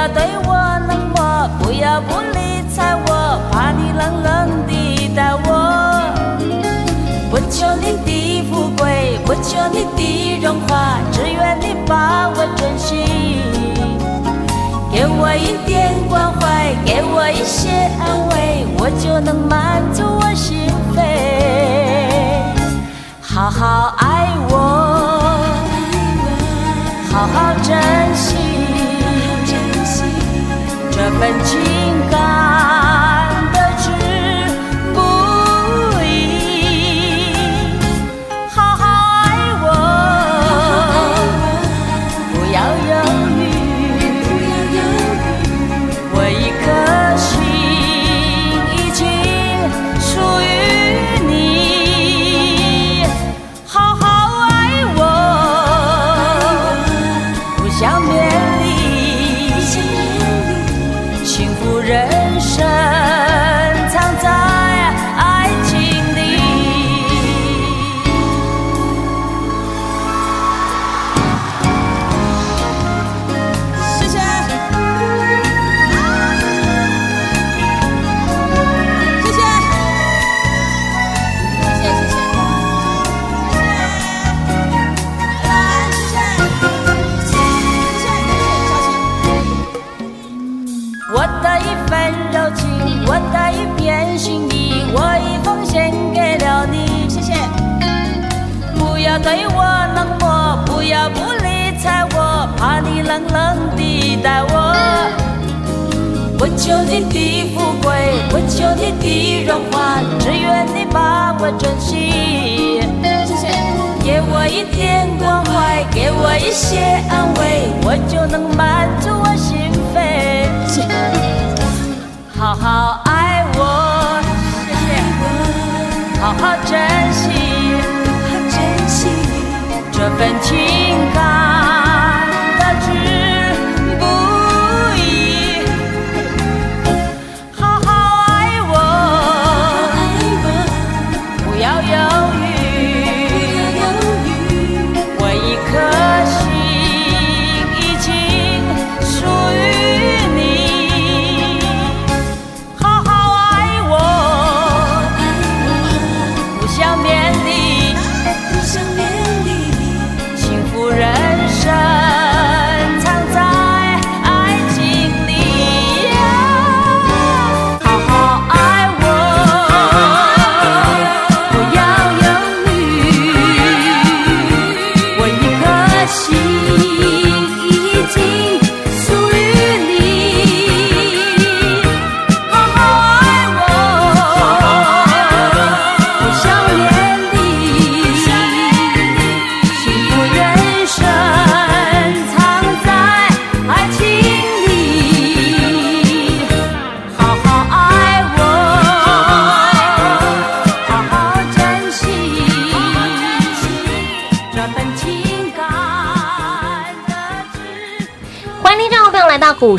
要对我冷漠，不要不理睬我，怕你冷冷地待我。不求你的富贵，不求你的荣华，只愿你把我珍惜。给我一点关怀，给我一些安慰，我就能满足我心扉。好好爱我，本期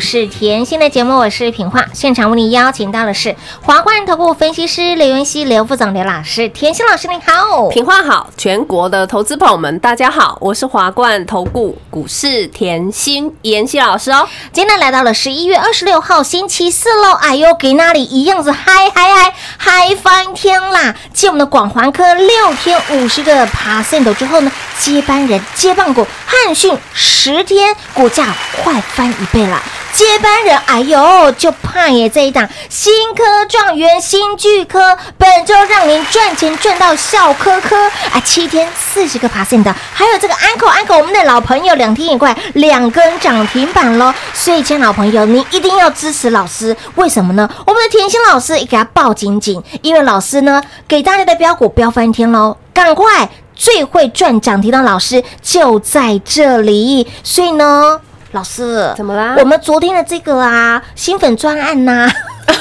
市甜心的节目，我是品化，现场为你邀请到的是华冠投顾分析师刘元熙、刘副总、刘老师，甜心老师你好。品化好，全国的投资朋友们，大家好，我是华冠投顾股市甜心妍希老师哦。今天来到了十一月二十六号星期四喽，哎呦，给那里一样子嗨嗨嗨嗨翻天啦！继我们的广环科六天五十个 percent 之后呢，接班人接棒股汉讯十天股价快翻一倍啦！接班人，哎呦，就怕耶这一档新科状元新巨科，本周让您赚钱赚到笑科科啊，七天四十个 percent 的，还有这个安口安口，我们的老朋友两天也快两根涨停板喽，所以，亲爱的老朋友，你一定要支持老师，为什么呢？我们的甜心老师也给他抱紧紧，因为老师呢给大家的标股飙翻天喽，赶快！最会赚涨停的老师就在这里，所以呢，老师怎么啦？我们昨天的这个啊新粉专案呐、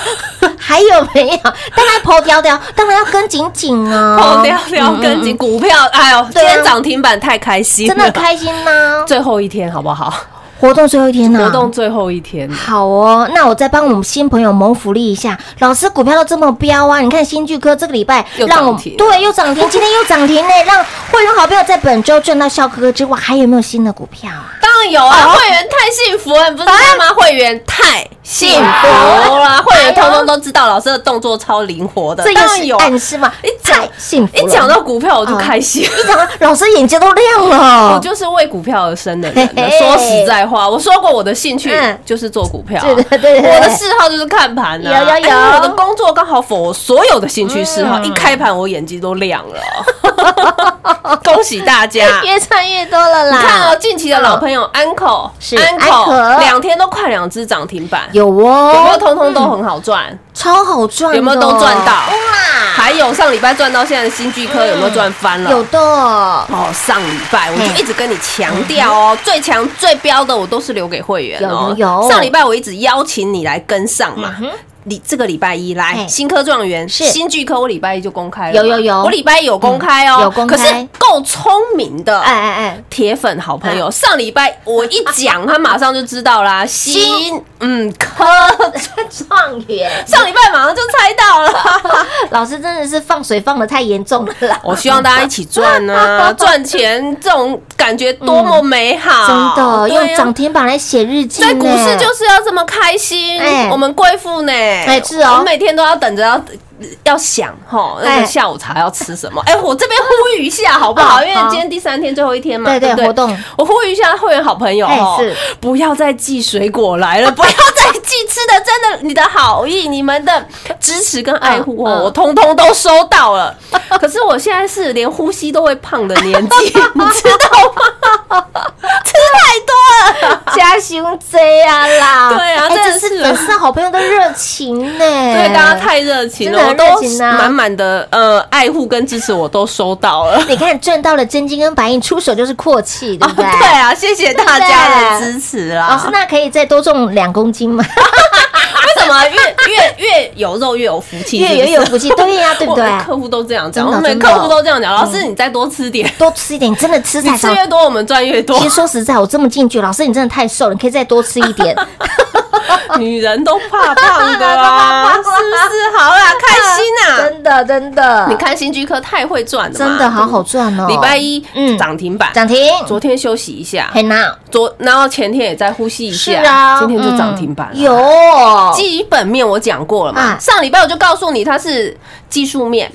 还有没有？当然跑掉掉，当然要跟紧紧啊，跑掉掉跟紧股票，哎呦，今天涨停板太开心了，真的开心呐、最后一天好不好？活动最后一天呢、活动最后一天，好哦，那我再帮我们新朋友谋福利一下。老师股票都这么飙啊！你看新巨科这个礼拜又让我涨停对又涨停，今天又涨停呢，让会员好朋友在本周赚到笑呵呵之外，还有没有新的股票啊？当然有啊，会员太幸福了，你不知道吗？会员太幸福啦，会员通通都知道老师的动作超灵活的，这又是有啊。暗示嘛？一讲幸福！一讲到股票我就开心。一讲到老师眼睛都亮了，我就是为股票而生的人说实在话，我说过我的兴趣嗯就是做股票啊，对对对对我的嗜好就是看盘啊。有有有哎我的工作刚好否我所有的兴趣嗜好，嗯一开盘我眼睛都亮了。恭喜大家！越赚越多了啦！你看哦，近期的老朋友安口是安口，两天都快两只涨停板，有哦，有没有通通都很好赚？超好赚的？有没有都赚到哇，还有上礼拜赚到现在的新巨科有没有赚翻了？有的，哦，上礼拜我就一直跟你强调哦，最强最标的我都是留给会员哦。有上礼拜我一直邀请你来跟上嘛。你这个礼拜一来新科状元是新巨科，我礼拜一就公开了。有有有我礼拜一有公开哦，嗯有公开可是够聪明的，哎哎哎，铁粉好朋友，上礼拜我一讲，他马上就知道啦。新嗯科，状元，上礼拜马上就猜到了。老师真的是放水放的太严重了啦！我希望大家一起赚啊，赚钱这种感觉多么美好，真的用涨停板来写日记呢，在股市就是要这么开心哎。我们贵妇呢，哎是哦我们每天都要等着要。要想哈，那哎个下午茶要吃什么？哎，我这边呼吁一下好不好？因为今天第三天最后一天嘛，对对不活动我呼吁一下会员好朋友哦不要再寄水果来了，不要再寄吃的，真的，你的好意、你们的支持跟爱护我通通都收到了。可是我现在是连呼吸都会胖的年纪，你知道吗？吃太多了。加胸这啊啦，对啊哎真的是粉丝好朋友的热情呢，对，大家太热情了，真都满满的呃爱护跟支持，我都收到了。你看赚到了真金跟白银，出手就是阔气，对不对？对啊，谢谢大家的支持啦。老师，那可以再多重两公斤吗？为什么越越越有肉越有福气？越越有福气，对呀，对不对？客户都这样讲，我们客户都这样讲。老师，你再多吃点，多吃一点，真的吃你才。吃越多，我们赚越多其。实说实在，我这么进去，老师你真的太瘦了，你可以再多吃一点。女人都 怕胖的啊，是不是？好啦，开心啊！真的真的，你看新居科太会赚了嘛，真的好好赚哦。礼拜一嗯。涨停板，涨停，昨天休息一下，很闹，昨然后前天也在呼吸一是下，啊，今天就涨停板有。基本面我讲过了嘛，啊。上礼拜我就告诉你它是技术面，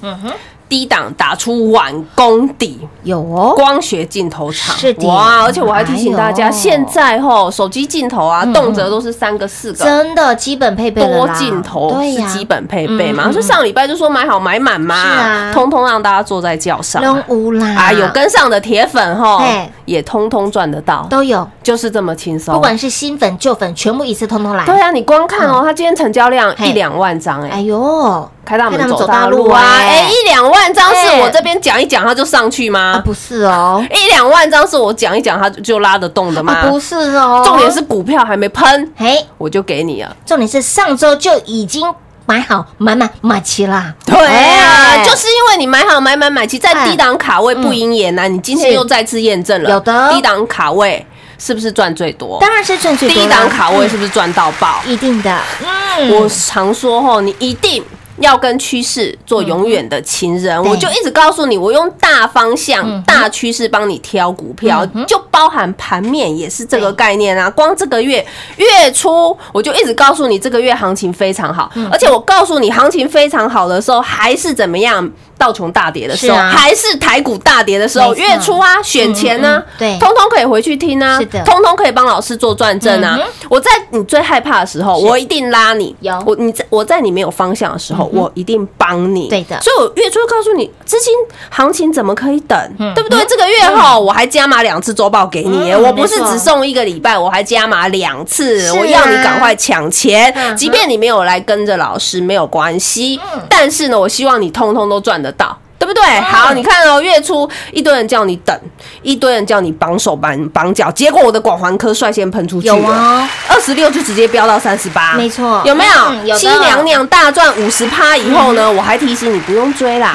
低档打出晚功底，有哦，光学镜头厂。是的。哇！而且我还提醒大家，哎呦现在吼手机镜头啊，嗯动辄都是三个四个。真的基本配备了多啦镜头对呀，是基本配备嘛，嗯嗯所以上礼拜就说买好买满是嘛啊，通通让大家坐在轿上扔无啦，啊，有跟上的铁粉吼嘿，也通通赚得到，都有，就是这么轻松。不管是新粉旧粉，全部一次通通来。对啊，你光看哦，它今天成交量嘿。一两万张哎哎，呦，开大门走开大路啊！哎，一两万张是哎我这边讲一讲它就上去啊吗？不是哦，一两万张是我讲一讲它就就拉得动的吗啊？不是哦，重点是股票还没喷，嘿，我就给你了。重点是上周就已经买好买满买齐啦。对啊，哎就是因为你买好买买买齐，在哎低档卡位不赢也难，你今天又再次验证了，有的低档卡位是不是赚最多？当然是赚最多啦低档卡位是不是赚到爆？一定的，嗯，我常说吼，你一定要跟趋势做永远的情人，我就一直告诉你，我用大方向、大趋势帮你挑股票，就包含盘面也是这个概念啊。光这个月月初，我就一直告诉你，这个月行情非常好，嗯。而且我告诉你，行情非常好的时候，还是怎么样？道琼大跌的时候，是啊。还是台股大跌的时候，月初啊，选前呢、嗯嗯对。通通可以回去听啊，是的。通通可以帮老师做转正啊。嗯我在你最害怕的时候，我一定拉你。有。我你在我在你没有方向的时候，我一定帮你。对的。所以我月初告诉你，资金行情怎么可以等，嗯对不对？这个月后我还加码两次周报给你，嗯我不是只送一个礼拜，我还加码两次我要你赶快抢钱。即便你没有来跟着老师没有关系，但是呢，我希望你通通都赚得到。对？好，你看哦，月初一堆人叫你等，一堆人叫你绑手绑绑脚，结果我的广环科率先喷出去二十六就直接飙到三十八，没错。有没嗯有的。有？新娘娘大赚五十趴以后呢，我还提醒你不用追啦。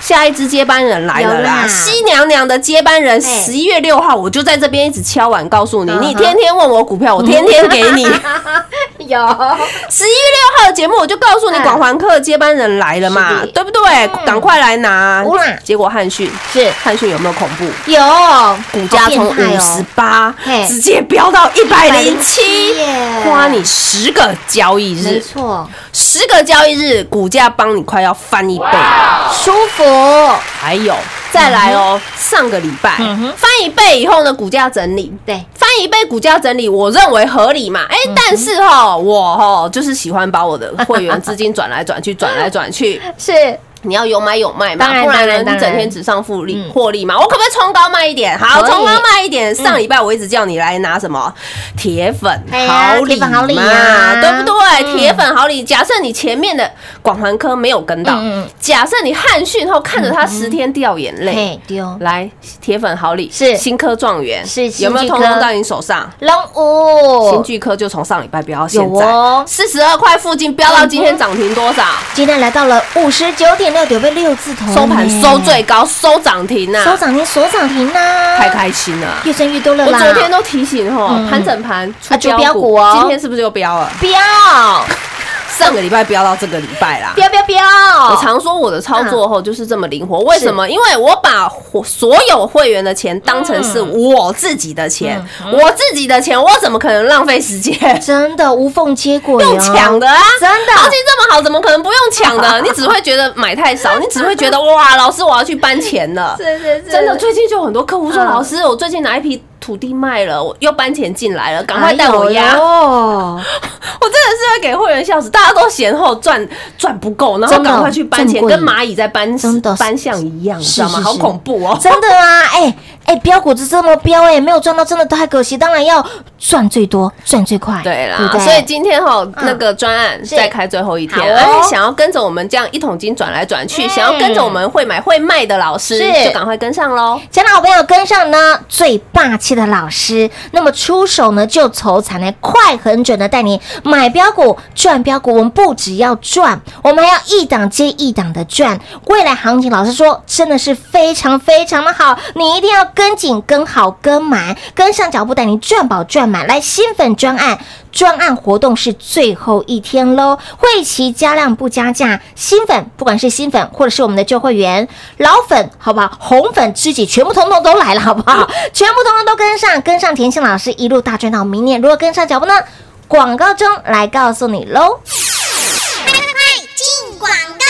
下一支接班人来了啦。啦，新娘娘的接班人嘿十一月六号，我就在这边一直敲碗告诉你你天天问我股票，我天天给你。有。十一月六号的节目，我就告诉你嗯。广环科的接班人来了嘛，对不对？赶快来拿结果汉讯是。汉讯有没有恐怖？有。股价从五十八直接飙到一百零七耶，花你十个交易日。没日，错，十个交易日，股价帮你快要翻一倍。舒服，还有再来哦，上个礼拜翻一倍以后呢，股价整理。对，翻一倍股价整理，我认为合理嘛？哎、嗯但是哈，我哈就是喜欢把我的会员资金转来转去，转来转去。是你要有买有卖嘛不然呢，你整天只上复利嗯获利嘛。我可不可以冲高卖一点？好，冲高卖一点。上礼拜我一直叫你来拿什么铁粉好礼好礼嘛啊对不对？嗯铁粉好礼。假设你前面的广环科没有跟到假设你汉讯后看着他十天掉眼泪，嘿丢来铁粉好礼是新科状元，是有没有通通到你手上？龙五新巨科就从上礼拜飙到现在哦，四十二块附近飙到今天涨停多少？今天来到了五十九点六九被六字头，收盘收最高，收涨停呐，收涨停，收涨停呐，太开心了。越挣越多了我。昨天都提醒吼嗯，盘整盘出标标股哦。今天是不是又标了？飙上个礼拜飙到这个礼拜啦。飙飙飙！我常说我的操作后就是这么灵活，为什么？因为我把我所有会员的钱当成是我自己的钱，嗯我自己的钱，我怎么可能浪费时间真的无缝接轨哦，用抢的啊？真的行情这么好，怎么可能不用抢的？你只会觉得买太少，你只会觉得哇，老师我要去搬钱了。是是是真的，最近就很多客户说，嗯老师，我最近哪一批土地卖了，我又搬钱进来了，赶快带我哎压。呦 我真的是会给会员笑死，大家都嫌后赚赚不够，然后赶快去搬钱，跟蚂蚁在搬搬象一样，你知道吗？好恐怖哦！真的啊！哎哎，标股子这么标哎，没有赚到真的太可惜。当然要赚最多，赚最快，对啦，对所以今天哈那个专案再开最后一天，哎，想要跟着我们这样一桶金转来转去，嗯想要跟着我们会买会卖的老师，是就赶快跟上喽。亲爱的好朋友，跟上呢最霸气的老师，那么出手呢就筹才能快很准的带你买标股赚标股。我们不只要赚，我们还要一档接一档的赚。未来行情，老师说真的是非常非常的好，你一定要跟紧、跟好、跟满，跟上脚步，带你赚饱赚满。来，新粉专案。专案活动是最后一天喽，会期加量不加价，新粉不管是新粉或者是我们的旧会员、老粉，好不好？红粉知己全部通通都来了，好不好？全部通通都跟上，跟上甜心老师一路大赚到明年。如果跟上脚步呢？广告中来告诉你喽。快快快，进广告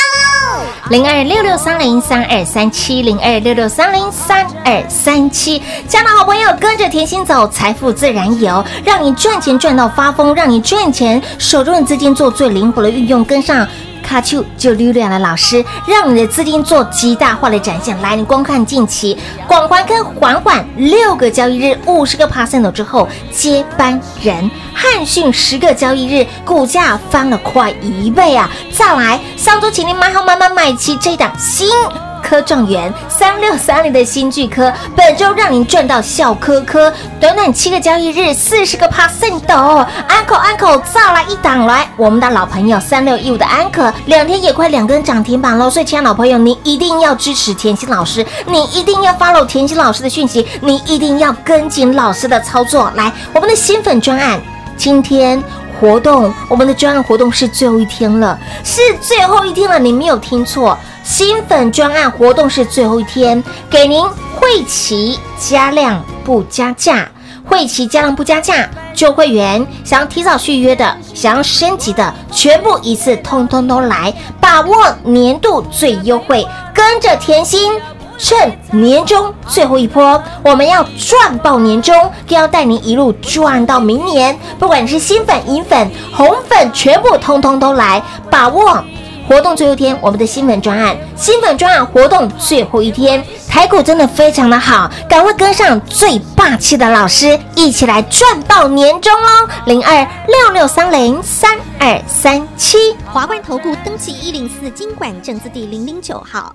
零二六六三零三二三七零二六六三零三二三七，家的好朋友跟着甜心走，财富自然有，让你赚钱赚到发疯，让你赚钱手中的资金做最灵活的运用，跟上。卡丘就溜亮了老师，让你的资金做极大化的展现。来，你观看近期广环跟缓缓六个交易日五十个 percent 之后，接班人汉讯十个交易日股价翻了快一倍啊！再来，上周请您买好买满买齐这一档新。科状元三六三零的新巨科，本周让您赚到笑科科，短短七个交易日，四十个 percent 哦！安口安口，再来一档来，我们的老朋友三六一五的安可，两天也快两根涨停板喽！所以，亲爱的老朋友，你一定要支持甜心老师，你一定要 follow 甜心老师的讯息，你一定要跟紧老师的操作。来，我们的新粉专案，今天。活动，我们的专案活动是最后一天了，是最后一天了，你没有听错，新粉专案活动是最后一天，给您会期加量不加价。会期加量不加价，旧会员想要提早续约的，想要升级的，全部一次通通都来，把握年度最优惠，跟着甜心。趁年终最后一波，我们要赚爆年终，更要带您一路赚到明年。不管你是新粉、银粉、红粉，全部通通都来，把握活动最后一天，我们的新粉专案，新粉专案活动最后一天，台股真的非常的好，赶快跟上最霸气的老师，一起来赚爆年终哦！零二六六三零三二三七。华冠投顾登记一零四经管证字第零零九号。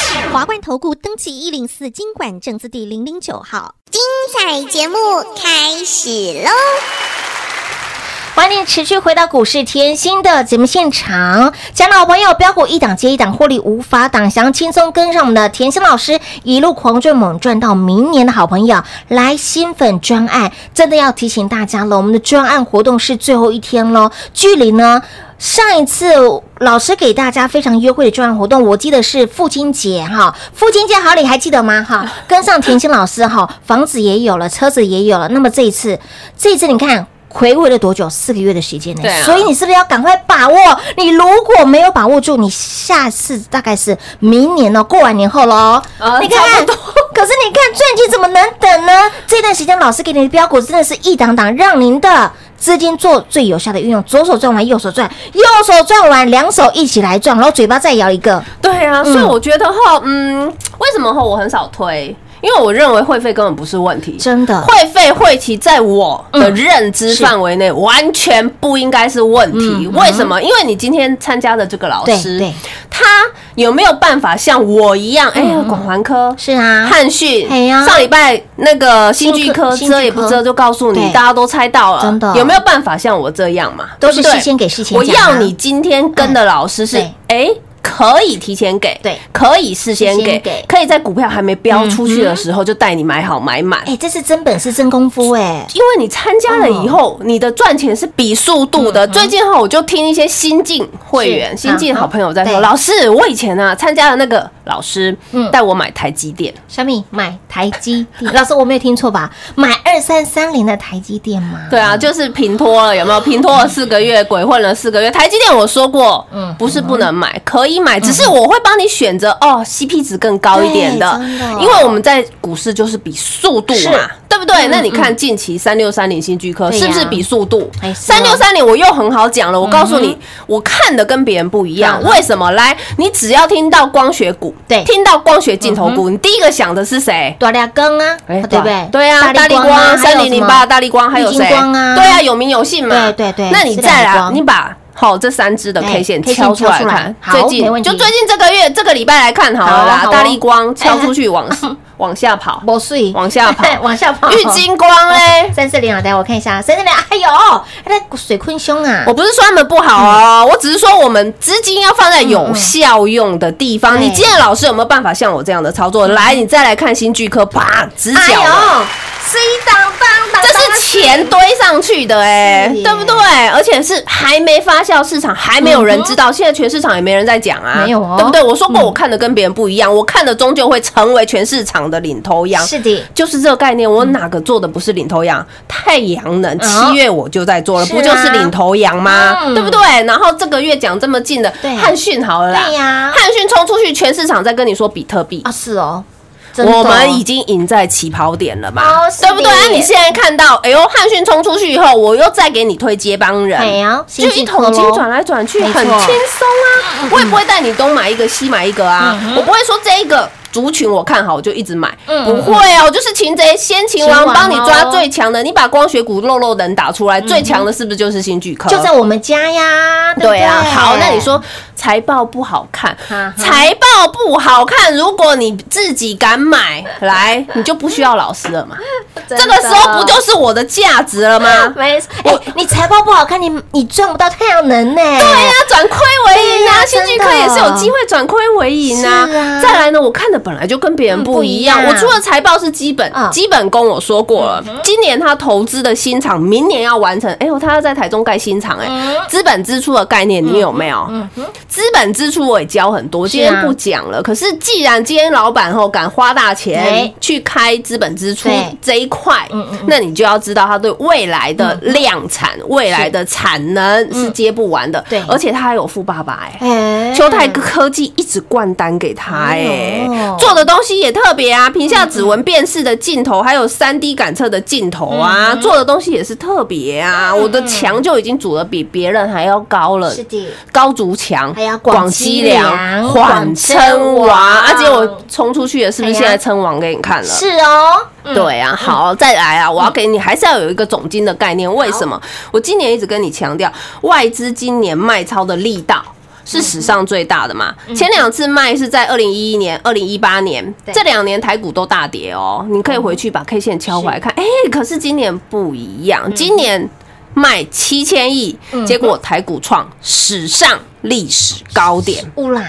华冠投顾登记一零四经管证字第零零九号。精彩节目开始喽！欢迎持续回到股市甜心的节目现场，讲老朋友标股一档接一档，获利无法挡，想要轻松跟上我们的甜心老师，一路狂赚猛赚到明年的好朋友，来新粉专案，真的要提醒大家了，我们的专案活动是最后一天喽，距离呢？上一次老师给大家非常优惠的专案活动，我记得是父亲节哈，父亲节好礼还记得吗？哈，跟上甜心老师哈，房子也有了，车子也有了。那么这一次，这一次你看回味了多久？四个月的时间呢？所以你是不是要赶快把握？你如果没有把握住，你下次大概是明年哦，过完年后喽。呃你看 可是你看赚钱怎么能等呢？这段时间老师给你的标股真的是一档档，让您的资金做最有效的运用，左手转完右手转，右手转完两手一起来转，然后嘴巴再摇一个。对啊，所以我觉得哈，嗯，为什么哈我很少推？因为我认为会费根本不是问题，真的。会费会期在我的认知范围内完全不应该是问题。嗯为什么？因为你今天参加的这个老师他有没有办法像我一样？哎广环科是啊，汉讯哎呀。上礼拜那个新剧科遮也不遮，就告诉你，大家都猜到了，真的。有没有办法像我这样嘛？对不对？都是事先给事前我要你今天跟的老师是对。哎。可以提前给，对可以事先给可以在股票还没标出去的时候就带你买好买满。哎，这是真本事真功夫哎，因为你参加了以后，你的赚钱是比速度的。最近哈，我就听一些新进会员、新进好朋友在对说：“老师，我以前啊参加了那个老师嗯带我买台积电，小米买台积电，老师我没有听错吧？买二三三零的台积电吗？对啊，就是平拖了，有没有？平拖了四个月，鬼混了四个月。台积电我说过，嗯不是不能买，可以买，只是我会帮你选择哦，CP 值更高一点的。的，因为我们在股市就是比速度嘛，对不对？嗯那你看近期三六三零新巨科是不是比速度？三六三零我又很好讲了，我告诉你，我看的跟别人不一样，嗯。为什么？来，你只要听到光学股，对。听到光学镜头股，你第一个想的是谁？多亮光啊，哎对不对？对啊，大力啊光三零零八，大力光还有谁？对啊，有名有姓嘛。对对对那你是再来，你把好这三只的哎 K 线敲出来看，最近就最近这个月这个礼拜来看好了啦。大力光敲出去往 往下跑，不碎，往下跑 往下跑。玉金光嘞。三四零啊，等下我看一下，三四零，哎呦，那水坤兄啊，我不是说他们不好哦，我只是说我们资金要放在有效用的地方。你今天老师有没有办法像我这样的操作？来，你再来看新巨科，啪，直哎角，C 档当当，这是钱堆上去的哎、对不对？而且是还没发酵市场，还没有人知道，现在全市场也没人在讲啊，没有哦。对不对？我说过，我看的跟别人不一样，我看的终究会成为全市场的领头羊。是的，就是这个概念，我哪个做的不是领头羊？太阳能七月我就在做了，不就是领头羊吗？嗯。对不对？然后这个月讲这么近的对。汉讯好了啦，对呀。汉讯冲出去，全市场在跟你说比特币。啊，是哦我们已经赢在起跑点了嘛，哦对不对？啊，你现在看到，哎呦，汉逊冲出去以后，我又再给你推接帮人，哎呀，就一桶金转来转去，很轻松啊。我也不会带你东买一个西买一个啊，我不会说这一个。族群我看好我就一直买，不会啊，我就是擒贼先擒王，帮你抓哦最强的。你把光学股肉肉能打出来，最强的是不是就是新巨科？就在我们家呀，对不对好，那你说财报不好看财报不好看，如果你自己敢买来，你就不需要老师了嘛。这个时候不就是我的价值了吗？没错？哎，你财报不好看，你你赚不到太阳能呢。对对呀，转亏为盈啊，新巨科也是有机会转亏为盈啊啊。再来呢，我看的本来就跟别人不一样，嗯一样。我出了财报是基本嗯，基本功我说过了，今年他投资的新厂，明年要完成，哎呦，他要在台中盖新厂，哎，资本支出的概念你有没有？资本支出我也教很多，今天不讲了。可是既然今天老板后敢花大钱去开资本支出对。这一块，那你就要知道他对未来的量产、未来的产能是。接不完的。对。而且他还有富爸爸哎。哎。秋泰科技一直灌单给他哎、做的东西也特别啊，屏下指纹辨识的镜头，还有三 D 感测的镜头啊，做的东西也是特别啊。我的墙就已经组的比别人还要高了，是的，高筑墙，还有广积粮缓称王，而且我冲出去了，是不是现在称王给你看了？是哦，对啊，好，再来啊！我要给你，还是要有一个总金的概念。为什么？我今年一直跟你强调，外资今年卖超的力道。是史上最大的嘛？前两次卖是在二零一一年、二零一八年，这两年台股都大跌哦。你可以回去把 K 线敲回来看，哎，可是今年不一样，今年卖七千亿，结果台股创史上历史高点。乌啦，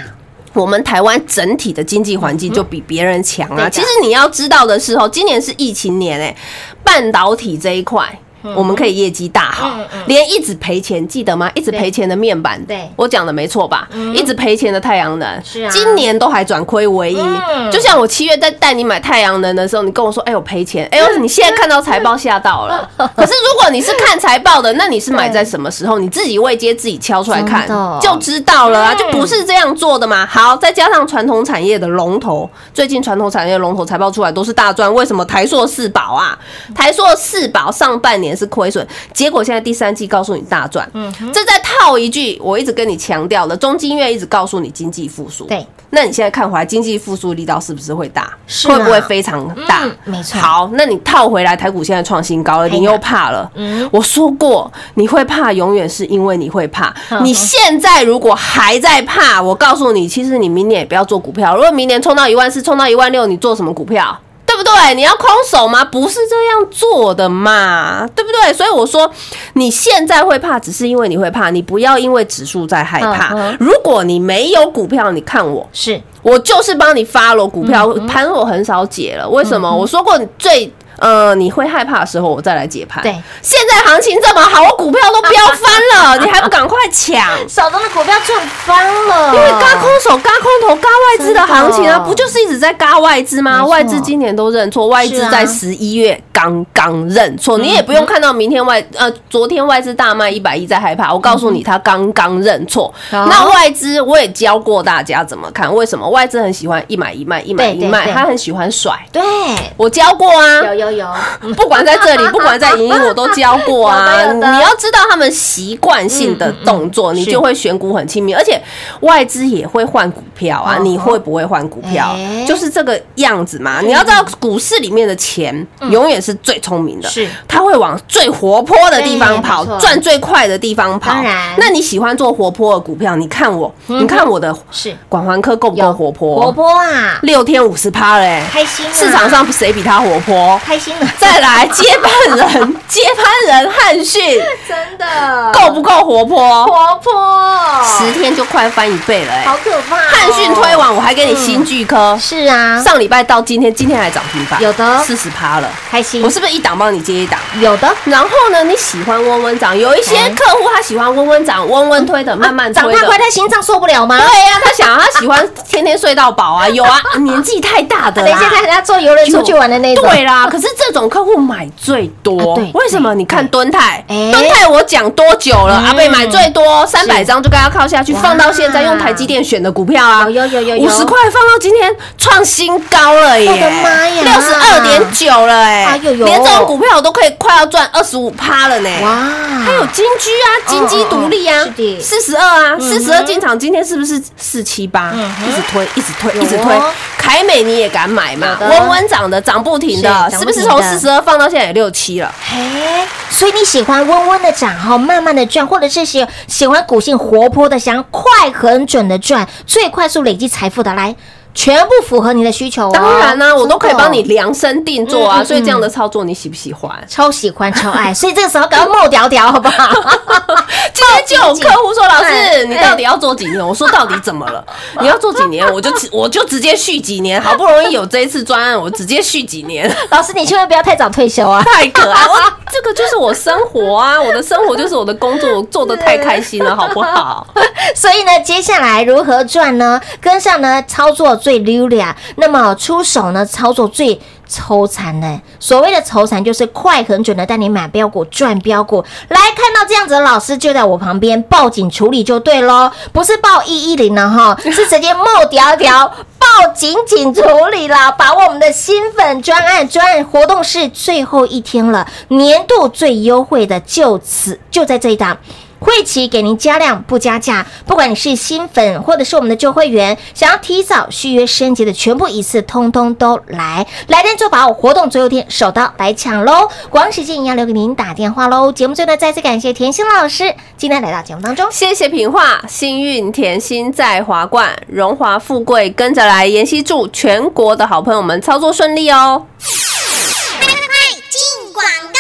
我们台湾整体的经济环境就比别人强啊。其实你要知道的是哦，今年是疫情年哎，半导体这一块。我们可以业绩大好，连一直赔钱，记得吗？一直赔钱的面板，对。我讲的没错吧？一直赔钱的太阳能，是啊。今年都还转亏为盈。就像我七月在带你买太阳能的时候，你跟我说，哎呦赔钱，哎呦，你现在看到财报吓到了。可是如果你是看财报的，那你是买在 什么时候？你自己未接自己敲出来看。就知道了啊，就不是这样做的嘛。好，再加上传统产业的龙头，最近传统产业龙头财报出来都是大赚，为什么？台硕四宝啊？台硕四宝上半年是亏损，结果现在第三季告诉你大赚。嗯这再套一句，我一直跟你强调的，中金院一直告诉你经济复苏。对，那你现在看回来，经济复苏力道是不是会大？是啊会不会非常大？嗯没错好，那你套回来，台股现在创新高了，你又怕了。嗯我说过，你会怕，永远是因为你会怕。你现在如果还在怕，我告诉你，其实你明年也不要做股票。如果明年冲到一万四，冲到一万六，你做什么股票？对不对？你要空手吗？不是这样做的嘛，对不对？所以我说，你现在会怕，只是因为你会怕，你不要因为指数在害怕嗯嗯。如果你没有股票，你看我，是我就是帮你发了股票嗯盘，我很少解了。为什么？我说过你最。呃，你会害怕的时候，我再来解盘。对，现在行情这么好，我股票都飙翻了，你还不赶快抢？手中的股票赚翻了，因为嘎空手、嘎空头、嘎外资的行情啊，不就是一直在嘎外资吗？外资今年都认错，外资在十一月刚刚认错，你也不用看到明天外呃，昨天外资大卖一百亿在害怕，我告诉你，他刚刚认错。哦那外资我也教过大家怎么看，为什么外资很喜欢一买一卖，一买一卖，他很喜欢甩。对，我教过啊，有有有，不管在这里，不管在影音，我都教过啊。你要知道他们习惯性的动作，你就会选股很亲民，而且外资也会换股票啊。哦你会不会换股票？哎？就是这个样子嘛。你要知道，股市里面的钱永远是最聪明的，是。它会往最活泼的地方跑赚最快的地方跑。那你喜欢做活泼的股票？你看我，你看我的是。广环科够不够活泼？活泼啊，六天五十趴嘞，开心啊。市场上谁比他活泼？开心了，再来接班人，接班人汉逊。真的。够不够活泼？活泼，十天就快翻一倍了哎、好可怕哦！汉讯推完，我还给你新巨科，是啊，上礼拜到今天，今天还涨停板，有的四十趴了。开心我，是不是一档帮你接一档？有的然后呢，你喜欢温温涨，有一些哎客户他喜欢温温涨，温温推的，慢慢推的。长太快，他心脏受不了吗？对呀、他想他喜欢天天睡到饱啊，有啊，年纪太大的啦。等一下看人家坐游轮出去玩的那种，对啦，可是这种客户买最多，啊对为什么？你看敦泰，哎敦泰我讲多久了？嗯。阿贝买最多，三百张就跟他靠下去，放到现在用台积电选的股票啊，有有有五十块放到今天创新高了耶！我的妈呀。六十二点九了哎，连这种股票我都可以快要赚二十五趴了呢。哇，还有金居啊，金鸡独立啊四十二啊，四十二进场，今天是不是四七八？嗯一直推，一直推，一直推。哦。凯美你也敢买嘛？有的温温涨的，涨不停的，是是不是从四十二放到现在也六七了？嘿，所以你喜欢温温的涨哈，慢慢的赚，或者是喜喜欢股性活泼的，想要快很准的赚，最快速累积财富的，来，全部符合你的需求哦。当然啦，我都可以帮你量身定做啊。嗯嗯所以这样的操作你喜不喜欢？超喜欢超爱，所以这个时候赶快冒屌屌，好不好？今天就有客户说：“老哎师，你到底要做几年？”我说：“到底怎么了？你要做几年？我就直我就直接续几年。好不容易有这一次专案，我直接续几年。”老师，你千万不要太早退休啊！太可爱，我这个就是我生活啊，我的生活就是我的工作，我做的太开心了，好不好？所以呢，接下来如何赚呢？跟上呢，操作最溜的啊，那么出手呢，操作最。抽残的，所谓的抽残就是快很准的带你买标股赚标股。来看到这样子的老师就在我旁边，报警处理就对喽，不是报一一零了哈，是直接冒条条报警警处理了。把握我们的新粉专案，专案活动是最后一天了，年度最优惠的就此就在这一档。会期给您加量不加价，不管你是新粉或者是我们的旧会员，想要提早续约升级的，全部一次通通都来，来电就把我活动最后一天，手刀来抢喽！广时间一样留给您打电话喽。节目最后呢，再次感谢甜心老师今天来到节目当中。谢谢品画，幸运甜心在华冠，荣华富贵跟着来。妍希祝全国的好朋友们操作顺利哦。快快进广！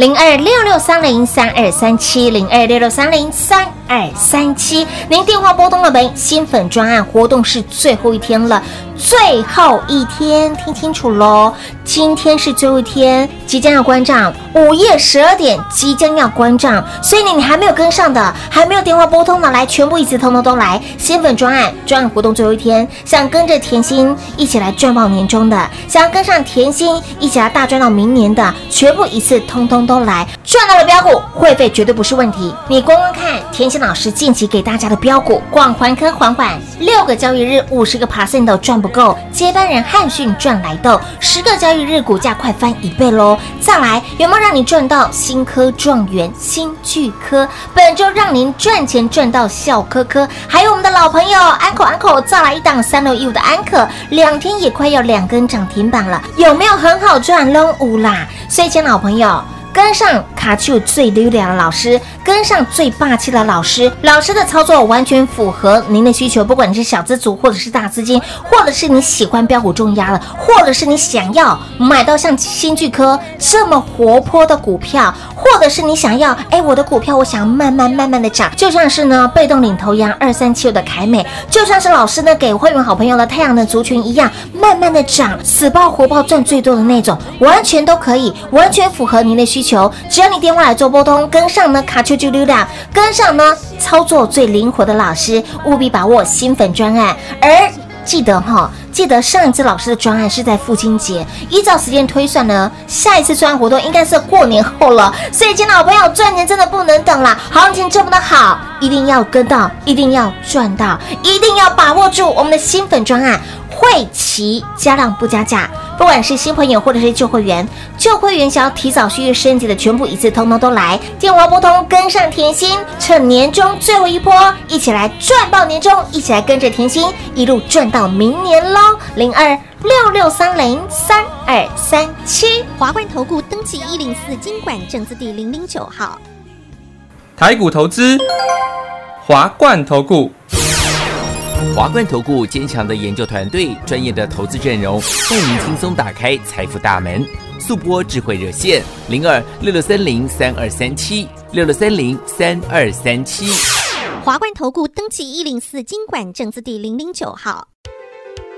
零二六六三零三二三七零二六六三零三二三七，您电话拨通了没？新粉专案活动是最后一天了，最后一天，听清楚喽！今天是最后一天，即将要关账，午夜十二点即将要关账，所以你你还没有跟上的，还没有电话拨通的，来，全部一次通通都来！新粉专案专案活动最后一天，想跟着甜心一起来赚爆年终的，想要跟上甜心一起来大赚到明年的，全部一次通通都来！赚到了标股，会费绝对不是问题。你光光看甜心老师近期给大家的标股，广环科缓缓六个交易日五十个 percent 都赚不够，接班人汉讯赚来的十个交易日股价快翻一倍喽！再来有没有让你赚到新科状元、新巨科？本周让您赚钱赚到笑科科，还有我们的老朋友安口安口，再来一档三六一五的安可，两天也快要两根涨停板了，有没有很好赚？拢有啦！所以，亲老朋友。跟上卡丘最溜达的老师，跟上最霸气的老师，老师的操作完全符合您的需求。不管你是小资族，或者是大资金，或者是你喜欢标股重压的，或者是你想要买到像新巨科这么活泼的股票，或者是你想要，哎，我的股票我想慢慢慢慢的涨，就像是呢被动领头羊二三七五的凯美，就像是老师呢给会员好朋友的太阳能族群一样，慢慢的涨，死爆活爆赚最多的那种，完全都可以，完全符合您的需需求。只要你电话来做拨通，跟上呢卡丘啾溜达，跟上呢操作最灵活的老师，务必把握新粉专案，而。记得哈，记得上一次老师的专案是在父亲节，依照时间推算呢，下一次专案活动应该是过年后了。所以，亲爱的朋友，赚钱真的不能等啦，行情这么的好，一定要跟到，一定要赚到，一定要把握住我们的新粉专案。会期加量不加价，不管是新朋友或者是旧会员，旧会员想要提早续约升级的，全部一次通通都来，电话拨通，跟上甜心，趁年终最后一波，一起来赚爆年终，一起来跟着甜心一路赚到明年喽！零二六六三零三二三七。华冠投顾登记一零四经管证字第零零九号。台股投资，华冠投顾。华冠投顾坚强的研究团队，专业的投资阵容，带您轻松打开财富大门。速播智慧热线零二六六三零三二三七六六三零三二三七。华冠投顾登记一零四经管证字第零零九号。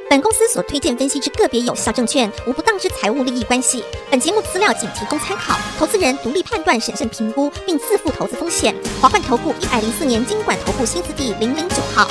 本公司所推荐分析之个别有效证券，无不当之财务利益关系。本节目资料仅提供参考，投资人独立判断、审慎评估，并自负投资风险。华冠投顾一百零四年经管投顾新字第零零九号。